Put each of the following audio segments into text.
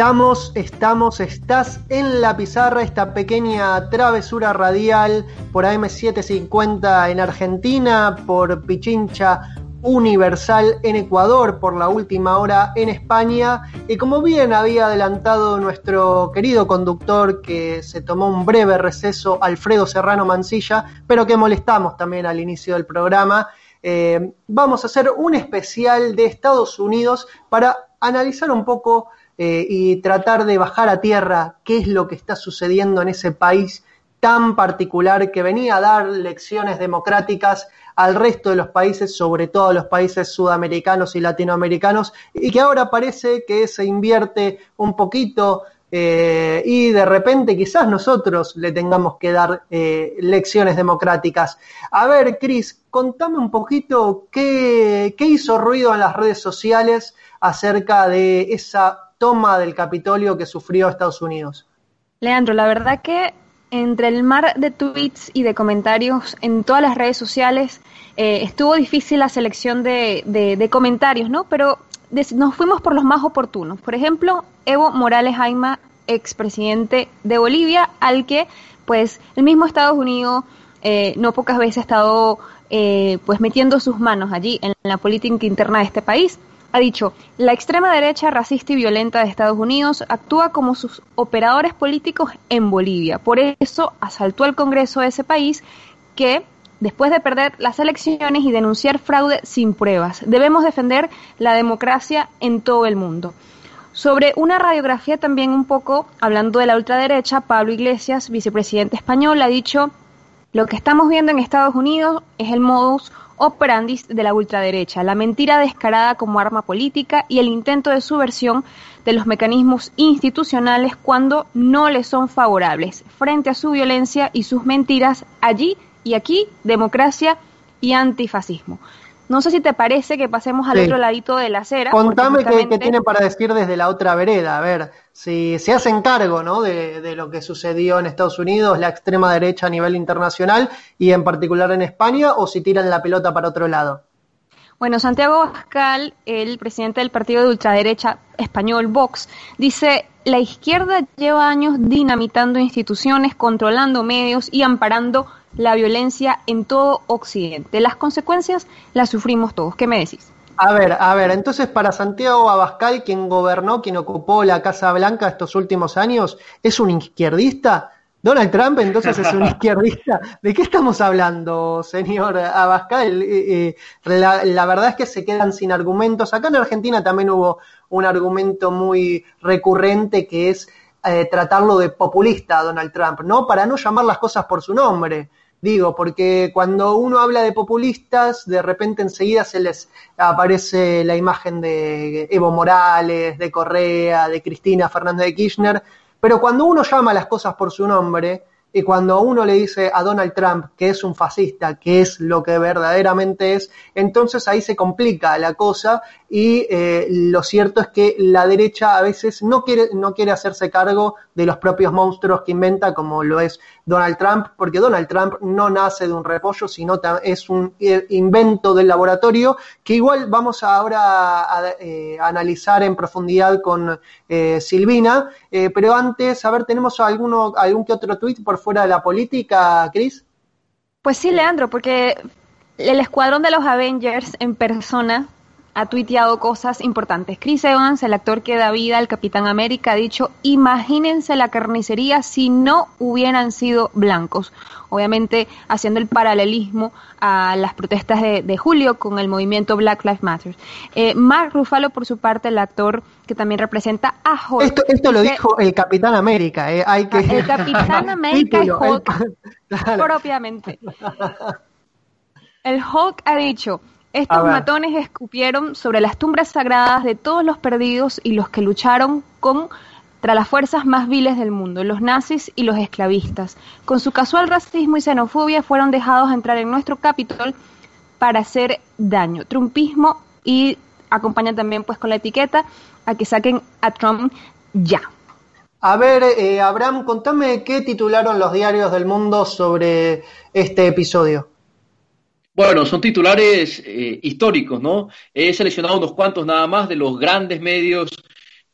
Estamos, estamos, estás en la pizarra, esta pequeña travesura radial por AM750 en Argentina, por Pichincha Universal en Ecuador, por la última hora en España. Y como bien había adelantado nuestro querido conductor que se tomó un breve receso, Alfredo Serrano Mancilla, pero que molestamos también al inicio del programa, eh, vamos a hacer un especial de Estados Unidos para analizar un poco eh, y tratar de bajar a tierra qué es lo que está sucediendo en ese país tan particular que venía a dar lecciones democráticas al resto de los países, sobre todo a los países sudamericanos y latinoamericanos, y que ahora parece que se invierte un poquito eh, y de repente quizás nosotros le tengamos que dar eh, lecciones democráticas. A ver, Cris, contame un poquito qué, qué hizo ruido en las redes sociales acerca de esa toma del Capitolio que sufrió Estados Unidos. Leandro, la verdad que entre el mar de tweets y de comentarios en todas las redes sociales eh, estuvo difícil la selección de, comentarios, ¿no? Pero nos fuimos por los más oportunos. Por ejemplo, Evo Morales Jaima, expresidente de Bolivia, al que pues el mismo Estados Unidos eh, no pocas veces ha estado eh, pues metiendo sus manos allí en la política interna de este país ha dicho, la extrema derecha racista y violenta de Estados Unidos actúa como sus operadores políticos en Bolivia. Por eso asaltó al Congreso de ese país que, después de perder las elecciones y denunciar fraude sin pruebas, debemos defender la democracia en todo el mundo. Sobre una radiografía también un poco, hablando de la ultraderecha, Pablo Iglesias, vicepresidente español, ha dicho, lo que estamos viendo en Estados Unidos es el modus operandis de la ultraderecha, la mentira descarada como arma política y el intento de subversión de los mecanismos institucionales cuando no les son favorables. Frente a su violencia y sus mentiras, allí y aquí, democracia y antifascismo. No sé si te parece que pasemos al otro ladito de la acera. Contame qué, tiene para decir desde la otra vereda. A ver, si se hacen cargo ¿no? de, lo que sucedió en Estados Unidos, la extrema derecha a nivel internacional y en particular en España, o si tiran la pelota para otro lado. Bueno, Santiago Pascal, el presidente del partido de ultraderecha español Vox, dice, la izquierda lleva años dinamitando instituciones, controlando medios y amparando la violencia en todo Occidente. Las consecuencias las sufrimos todos. ¿Qué me decís? A ver, a ver, entonces para Santiago Abascal, quien gobernó, quien ocupó la Casa Blanca estos últimos años, ¿es un izquierdista? Donald Trump entonces es un izquierdista. ¿De qué estamos hablando, señor Abascal? Eh, eh, la, verdad es que se quedan sin argumentos. Acá en Argentina también hubo un argumento muy recurrente que es eh, tratarlo de populista Donald Trump, ¿no? Para no llamar las cosas por su nombre. Digo, porque cuando uno habla de populistas, de repente enseguida se les aparece la imagen de Evo Morales, de Correa, de Cristina Fernández de Kirchner, pero cuando uno llama las cosas por su nombre, y cuando uno le dice a Donald Trump que es un fascista, que es lo que verdaderamente es, entonces ahí se complica la cosa y eh, lo cierto es que la derecha a veces no quiere, no quiere hacerse cargo de los propios monstruos que inventa, como lo es Donald Trump, porque Donald Trump no nace de un repollo, sino es un eh, invento del laboratorio que igual vamos ahora a, eh, analizar en profundidad con Silvina, pero antes, a ver, ¿tenemos alguno, algún que otro tweet por fuera de la política, Cris? Pues sí, Leandro, porque el escuadrón de los Avengers en persona ha tuiteado cosas importantes. Chris Evans, el actor que da vida al Capitán América, ha dicho, imagínense la carnicería si no hubieran sido blancos. Obviamente haciendo el paralelismo a las protestas de, julio con el movimiento Black Lives Matter. Eh, Mark Ruffalo, por su parte, el actor que también representa a Hulk. Esto, lo dijo el Capitán América. Eh, hay que... El Capitán América y Hulk, propiamente. El Hulk ha dicho, estos matones escupieron sobre las tumbas sagradas de todos los perdidos y los que lucharon contra las fuerzas más viles del mundo, los nazis y los esclavistas. Con su casual racismo y xenofobia fueron dejados entrar en nuestro Capitol para hacer daño. Trumpismo y acompaña también pues con la etiqueta a que saquen a Trump ya. A ver, eh, Abraham, contame qué titularon los diarios del mundo sobre este episodio. Bueno, son titulares eh, históricos, ¿no? He seleccionado unos cuantos nada más de los grandes medios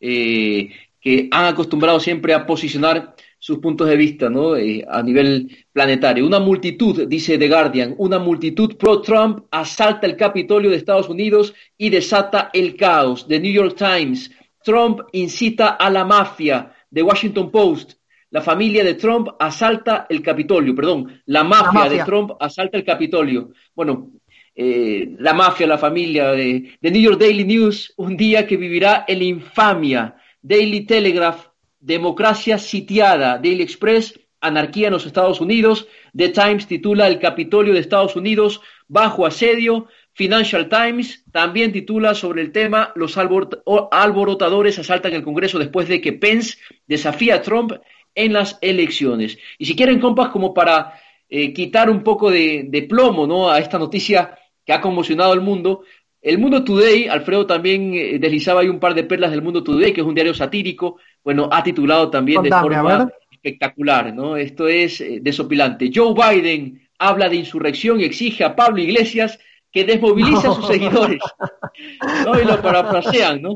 eh, que han acostumbrado siempre a posicionar sus puntos de vista ¿no? Eh, a nivel planetario. Una multitud, dice The Guardian, una multitud pro-Trump asalta el Capitolio de Estados Unidos y desata el caos. The New York Times, Trump incita a la mafia. The Washington Post, la familia de Trump asalta el Capitolio, perdón, la mafia, de Trump asalta el Capitolio. Bueno, eh, la mafia, la familia de, de New York Daily News, un día que vivirá en la infamia. Daily Telegraph, democracia sitiada. Daily Express, anarquía en los Estados Unidos. The Times titula El Capitolio de Estados Unidos bajo asedio. Financial Times también titula sobre el tema Los alborotadores asaltan el Congreso después de que Pence desafía a Trump en las elecciones. Y si quieren, compas, como para eh, quitar un poco de, de, plomo ¿no? a esta noticia que ha conmocionado al mundo, el Mundo Today, Alfredo también eh, deslizaba ahí un par de perlas del Mundo Today, que es un diario satírico, bueno, ha titulado también de forma espectacular, ¿no? Esto es eh, desopilante. Joe Biden habla de insurrección y exige a Pablo Iglesias que desmovilice a sus seguidores. ¿no? Y lo parafrasean, ¿no?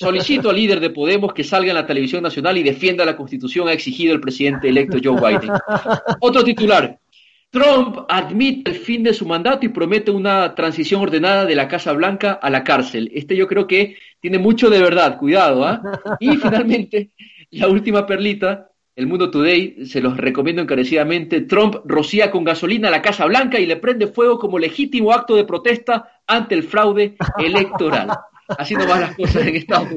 Solicito al líder de Podemos que salga en la televisión nacional y defienda la Constitución, ha exigido el presidente electo Joe Biden. Otro titular. Trump admite el fin de su mandato y promete una transición ordenada de la Casa Blanca a la cárcel. Este yo creo que tiene mucho de verdad, cuidado. ¿ah? Y finalmente, la última perlita, el Mundo Today, se los recomiendo encarecidamente, Trump rocía con gasolina a la Casa Blanca y le prende fuego como legítimo acto de protesta ante el fraude electoral. Así no van las cosas en Estados.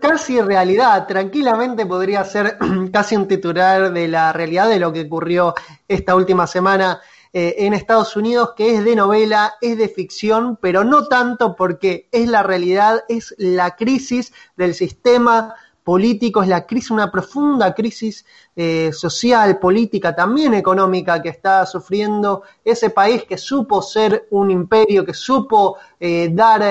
Casi realidad, tranquilamente podría ser casi un titular de la realidad de lo que ocurrió esta última semana eh, en Estados Unidos, que es de novela, es de ficción, pero no tanto porque es la realidad, es la crisis del sistema político, es la crisis, una profunda crisis eh, social, política, también económica que está sufriendo ese país que supo ser un imperio, que supo eh, dar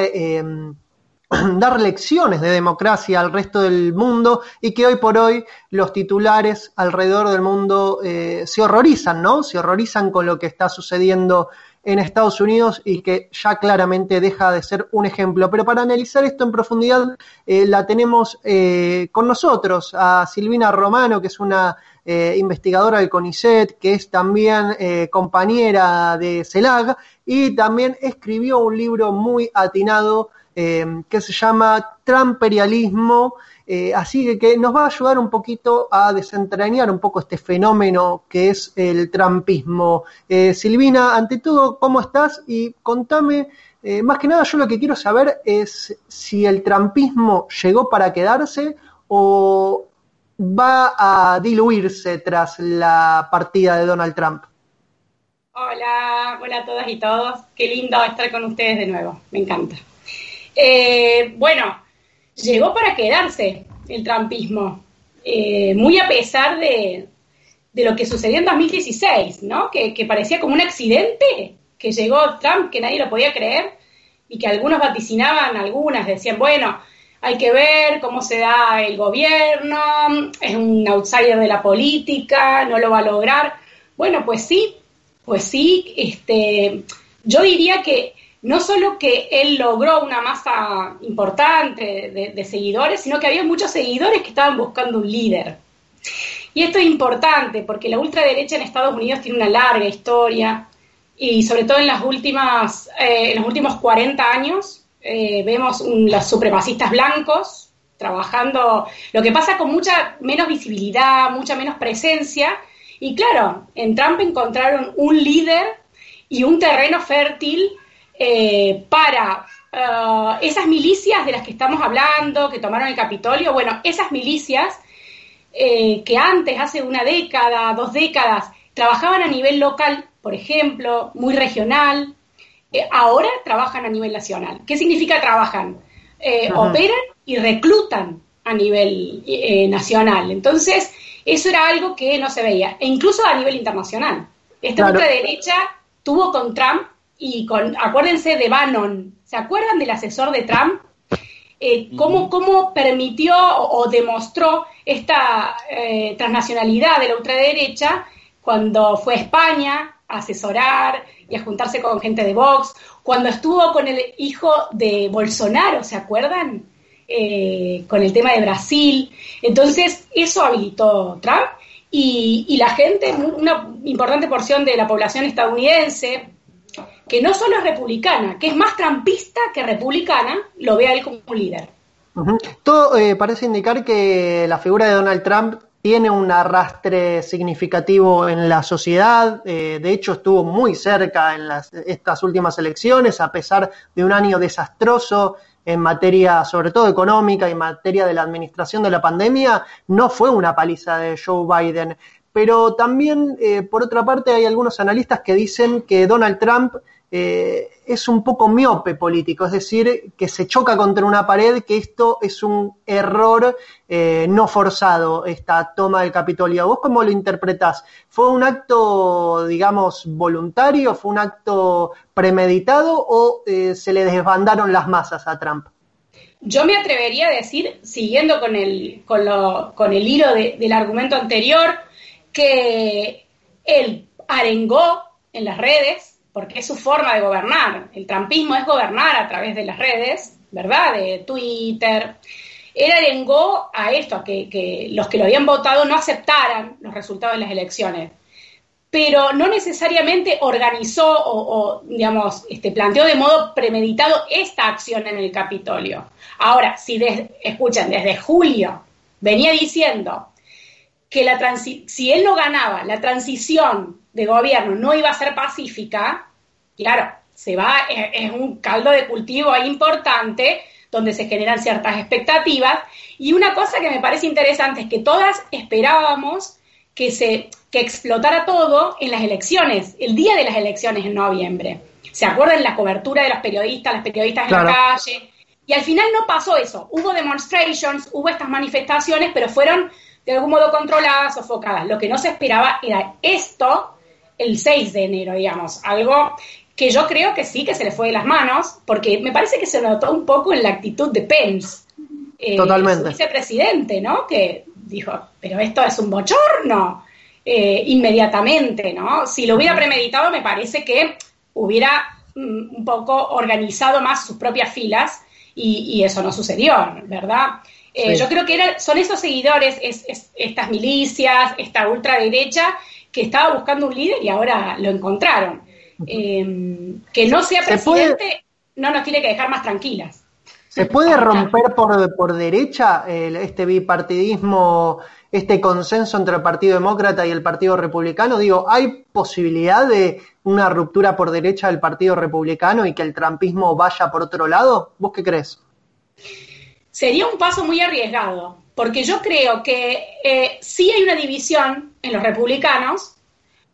dar lecciones de democracia al resto del mundo y que hoy por hoy los titulares alrededor del mundo eh, se horrorizan, ¿no? Se horrorizan con lo que está sucediendo en Estados Unidos y que ya claramente deja de ser un ejemplo. Pero para analizar esto en profundidad eh, la tenemos eh, con nosotros a Silvina Romano, que es una investigadora del CONICET, que es también compañera de CELAG y también escribió un libro muy atinado Em, que se llama Trumperialismo, eh, así que, nos va a ayudar un poquito a desentrañar un poco este fenómeno que es el trumpismo. Eh, Silvina, ante todo, ¿cómo estás? Y contame, eh, más que nada yo lo que quiero saber es si el trumpismo llegó para quedarse o va a diluirse tras la partida de Donald Trump. Hola, hola a todas y todos. Qué lindo estar con ustedes de nuevo. Me encanta. Eh, bueno, llegó para quedarse el trumpismo, eh, muy a pesar de, lo que sucedió en 2016, ¿no? Que, parecía como un accidente, que llegó Trump, que nadie lo podía creer, y que algunos vaticinaban, algunas decían, bueno, hay que ver cómo se da el gobierno, es un outsider de la política, no lo va a lograr. Bueno, pues sí, pues sí, este, yo diría que no solo que él logró una masa importante de, seguidores, sino que había muchos seguidores que estaban buscando un líder. Y esto es importante porque la ultraderecha en Estados Unidos tiene una larga historia y sobre todo en las últimas, eh, en los últimos 40 años eh, vemos los supremacistas blancos trabajando, lo que pasa con mucha menos visibilidad, mucha menos presencia. Y claro, en Trump encontraron un líder y un terreno fértil eh, para eh, esas milicias de las que estamos hablando, que tomaron el Capitolio, bueno, esas milicias que antes, hace una década, dos décadas, trabajaban a nivel local, por ejemplo, muy regional, ahora trabajan a nivel nacional. ¿Qué significa trabajan? operan y reclutan a nivel nacional. Entonces, eso era algo que no se veía, e incluso a nivel internacional. Esta ultraderecha tuvo con Trump y con, acuérdense de Bannon, ¿se acuerdan del asesor de Trump? Eh, cómo, cómo, permitió o, demostró esta eh, transnacionalidad de la ultraderecha cuando fue a España a asesorar y a juntarse con gente de Vox, cuando estuvo con el hijo de Bolsonaro, ¿se acuerdan? eh, con el tema de Brasil. Entonces, eso habilitó Trump y, y la gente, una importante porción de la población estadounidense, que no solo es republicana, que es más trampista que republicana, lo ve a él como un líder. Todo eh, parece indicar que la figura de Donald Trump tiene un arrastre significativo en la sociedad, eh, de hecho estuvo muy cerca en las, estas últimas elecciones, a pesar de un año desastroso en materia, sobre todo económica y en materia de la administración de la pandemia, no fue una paliza de Joe Biden. Pero también, eh, por otra parte, hay algunos analistas que dicen que Donald Trump eh, es un poco miope político, es decir, que se choca contra una pared, que esto es un error eh, no forzado, esta toma del Capitolio. ¿Vos cómo lo interpretás? ¿Fue un acto, digamos, voluntario? ¿Fue un acto premeditado o eh, se le desbandaron las masas a Trump? Yo me atrevería a decir, siguiendo con el, con lo, con el hilo del argumento anterior, que él arengó en las redes porque es su forma de gobernar. El trampismo es gobernar a través de las redes, ¿verdad? De Twitter. Él arengó a esto, a que, los que lo habían votado no aceptaran los resultados de las elecciones pero no necesariamente organizó o, digamos, este, planteó de modo premeditado esta acción en el Capitolio. Ahora, si escuchan, desde julio venía diciendo que la si él no ganaba, la transición de gobierno no iba a ser pacífica, claro, se va, es, un caldo de cultivo ahí importante donde se generan ciertas expectativas. Y una cosa que me parece interesante es que todas esperábamos que se que explotara todo en las elecciones, el día de las elecciones en noviembre. ¿Se acuerdan la cobertura de los periodistas, las periodistas en la calle? Y al final no pasó eso. Hubo demonstrations, hubo estas manifestaciones, pero fueron de algún modo controladas, sofocadas. Lo que no se esperaba era esto el 6 de enero, digamos, algo que yo creo que sí, que se le fue de las manos, porque me parece que se notó un poco en la actitud de Pence, eh, Totalmente. vicepresidente, ¿no? Que dijo, pero esto es un bochorno, eh, inmediatamente, ¿no? Si lo hubiera premeditado, me parece que hubiera mm, un poco organizado más sus propias filas y, eso no sucedió, ¿verdad? Eh, yo creo que son esos seguidores, estas milicias, esta ultraderecha, que estaba buscando un líder y ahora lo encontraron. Em, que no sea presidente no nos tiene que dejar más tranquilas. ¿Se puede romper por, por derecha este bipartidismo, este consenso entre el Partido Demócrata y el Partido Republicano? Digo, ¿hay posibilidad de una ruptura por derecha del Partido Republicano y que el trampismo vaya por otro lado? ¿Vos qué crees? Sería un paso muy arriesgado, porque yo creo que eh, sí hay una división en los republicanos,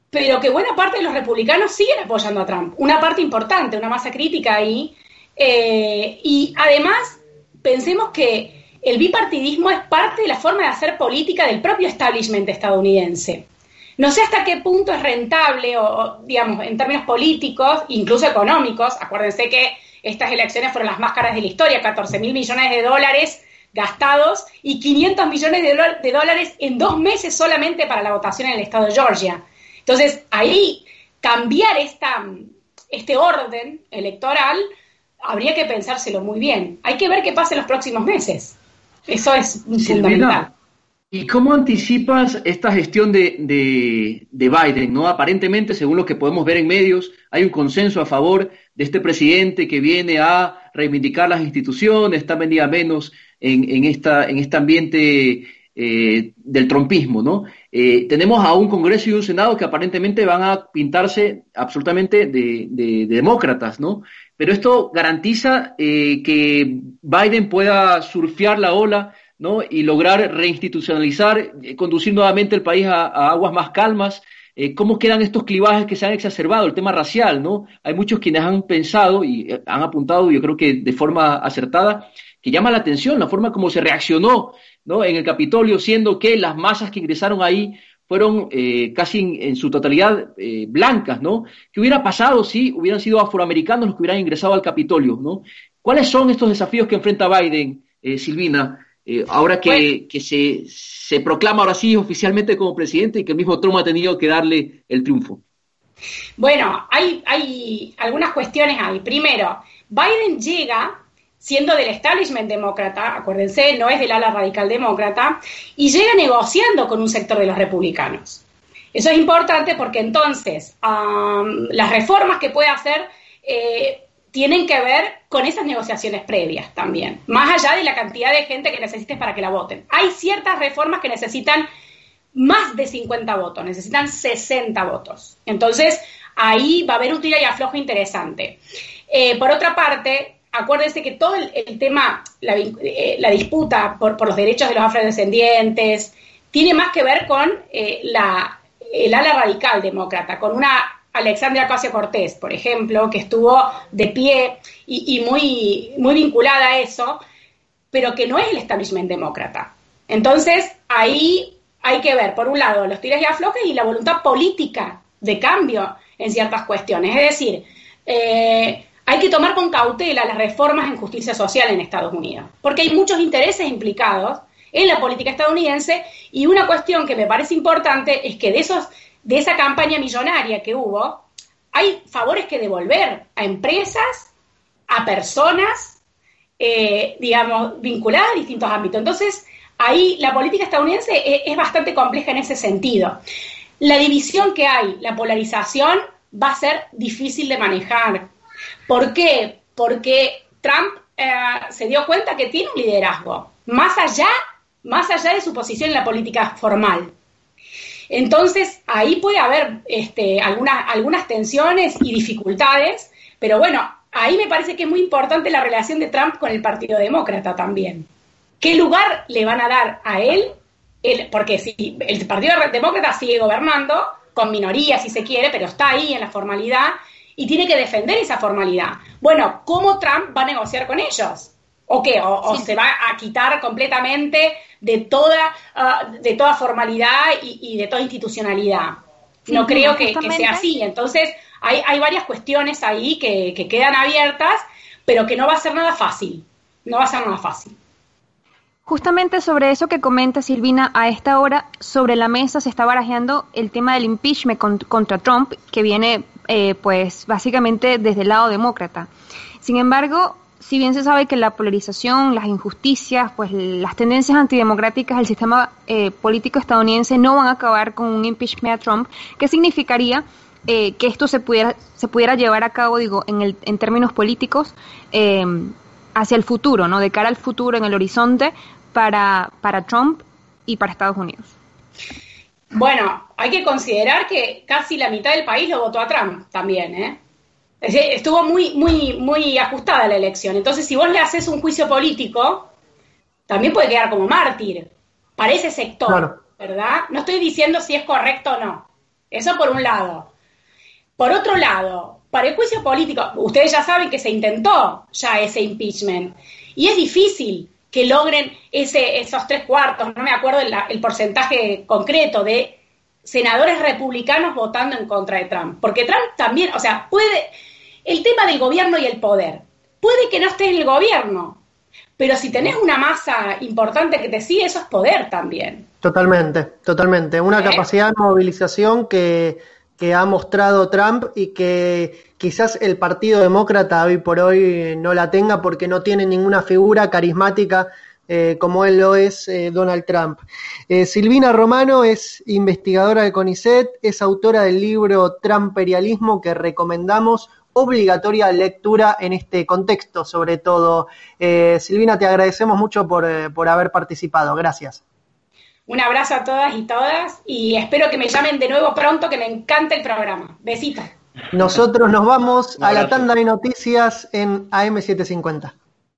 pero que buena parte de los republicanos siguen apoyando a Trump. Una parte importante, una masa crítica ahí. Eh, y además, pensemos que el bipartidismo es parte de la forma de hacer política del propio establishment estadounidense. No sé hasta qué punto es rentable, o, digamos, en términos políticos, incluso económicos. Acuérdense que estas elecciones fueron las más caras de la historia, 14 mil millones de dólares gastados y 500 millones de, dólares en dos meses solamente para la votación en el estado de Georgia. Entonces, ahí cambiar esta, este orden electoral habría que pensárselo muy bien. Hay que ver qué pasa en los próximos meses. Eso es fundamental. ¿Y cómo anticipas esta gestión de, de, de, Biden? ¿no? Aparentemente, según lo que podemos ver en medios, hay un consenso a favor de este presidente que viene a reivindicar las instituciones, está venida menos en, esta, en este ambiente eh, del trompismo, ¿no? Eh, tenemos a un Congreso y un Senado que aparentemente van a pintarse absolutamente de, demócratas, ¿no? Pero esto garantiza eh, que Biden pueda surfear la ola, ¿no? Y lograr reinstitucionalizar, conducir nuevamente el país a, aguas más calmas. ¿Cómo quedan estos clivajes que se han exacerbado? El tema racial, ¿no? Hay muchos quienes han pensado y han apuntado, yo creo que de forma acertada, que llama la atención la forma como se reaccionó ¿no? en el Capitolio, siendo que las masas que ingresaron ahí fueron eh, casi en, su totalidad eh, blancas, ¿no? ¿Qué hubiera pasado si hubieran sido afroamericanos los que hubieran ingresado al Capitolio, ¿no? ¿Cuáles son estos desafíos que enfrenta Biden, eh, Silvina, ahora que, que se, se, proclama ahora sí oficialmente como presidente y que el mismo Trump ha tenido que darle el triunfo? Bueno, hay, hay algunas cuestiones ahí. Primero, Biden llega siendo del establishment demócrata, acuérdense, no es del ala radical demócrata, y llega negociando con un sector de los republicanos. Eso es importante porque entonces las reformas que puede hacer eh, tienen que ver con esas negociaciones previas también, más allá de la cantidad de gente que necesites para que la voten. Hay ciertas reformas que necesitan más de 50 votos, necesitan 60 votos. Entonces, ahí va a haber un tira y aflojo interesante. Eh, por otra parte, acuérdense que todo el, tema, la, eh, disputa por, los derechos de los afrodescendientes, tiene más que ver con eh, la, el ala radical demócrata, con una Alexandria Ocasio Cortés, por ejemplo, que estuvo de pie y, muy, muy vinculada a eso, pero que no es el establishment demócrata. Entonces, ahí hay que ver, por un lado, los tires y aflojes y la voluntad política de cambio en ciertas cuestiones. Es decir, eh, hay que tomar con cautela las reformas en justicia social en Estados Unidos, porque hay muchos intereses implicados en la política estadounidense y una cuestión que me parece importante es que de esos de esa campaña millonaria que hubo, hay favores que devolver a empresas, a personas, eh, digamos, vinculadas a distintos ámbitos. Entonces, ahí la política estadounidense es, es bastante compleja en ese sentido. La división que hay, la polarización, va a ser difícil de manejar. ¿Por qué? Porque Trump eh, se dio cuenta que tiene un liderazgo, más allá, más allá de su posición en la política formal. Entonces, ahí puede haber este, algunas, algunas tensiones y dificultades, pero bueno, ahí me parece que es muy importante la relación de Trump con el Partido Demócrata también. ¿Qué lugar le van a dar a él? porque si el Partido Demócrata sigue gobernando, con minoría si se quiere, pero está ahí en la formalidad, y tiene que defender esa formalidad. Bueno, ¿cómo Trump va a negociar con ellos? ¿O qué? ¿O, se va a quitar completamente de toda, ah, de toda formalidad y, de toda institucionalidad? no creo que, sea así. Entonces, hay, hay varias cuestiones ahí que, que quedan abiertas, pero que no va a ser nada fácil. No va a ser nada fácil. Justamente sobre eso que comenta Silvina, a esta hora sobre la mesa se está barajeando el tema del impeachment contra Trump, que viene eh, pues básicamente desde el lado demócrata. Sin embargo, si bien se sabe que la polarización, las injusticias, pues las tendencias antidemocráticas del sistema eh, político estadounidense no van a acabar con un impeachment a Trump, ¿qué significaría eh, que esto se pudiera, se pudiera llevar a cabo, digo, en, el, en términos políticos, hacia el futuro, ¿no? De cara al futuro, en el horizonte, para, para Trump y para Estados Unidos. Bueno, hay que considerar que casi la mitad del país lo votó a Trump también, ¿eh? Estuvo muy, muy, muy ajustada la elección. Entonces, si vos le haces un juicio político, también puede quedar como mártir para ese sector, ¿verdad? No estoy diciendo si es correcto o no. Eso por un lado. Por otro lado, para el juicio político, ustedes ya saben que se intentó ya ese impeachment. Y es difícil que logren ese, esos tres cuartos, no me acuerdo el, porcentaje concreto de senadores republicanos votando en contra de Trump. Porque Trump también, o sea, puede, el tema del gobierno y el poder, puede que no esté en el gobierno, pero si tenés una masa importante que te sigue, eso es poder también. Totalmente, totalmente. Una ¿Eh? capacidad de movilización que, que ha mostrado Trump y que quizás el Partido Demócrata hoy por hoy no la tenga porque no tiene ninguna figura carismática eh, como él lo es eh, Donald Trump. Eh, Silvina Romano es investigadora de CONICET, es autora del libro Trumperialismo que recomendamos, obligatoria lectura en este contexto sobre todo. Silvina, te agradecemos mucho por, por haber participado. Gracias. Un abrazo a todas y todas y espero que me llamen de nuevo pronto, que me encanta el programa. Besitos. Nosotros nos vamos a la tanda de noticias en AM750.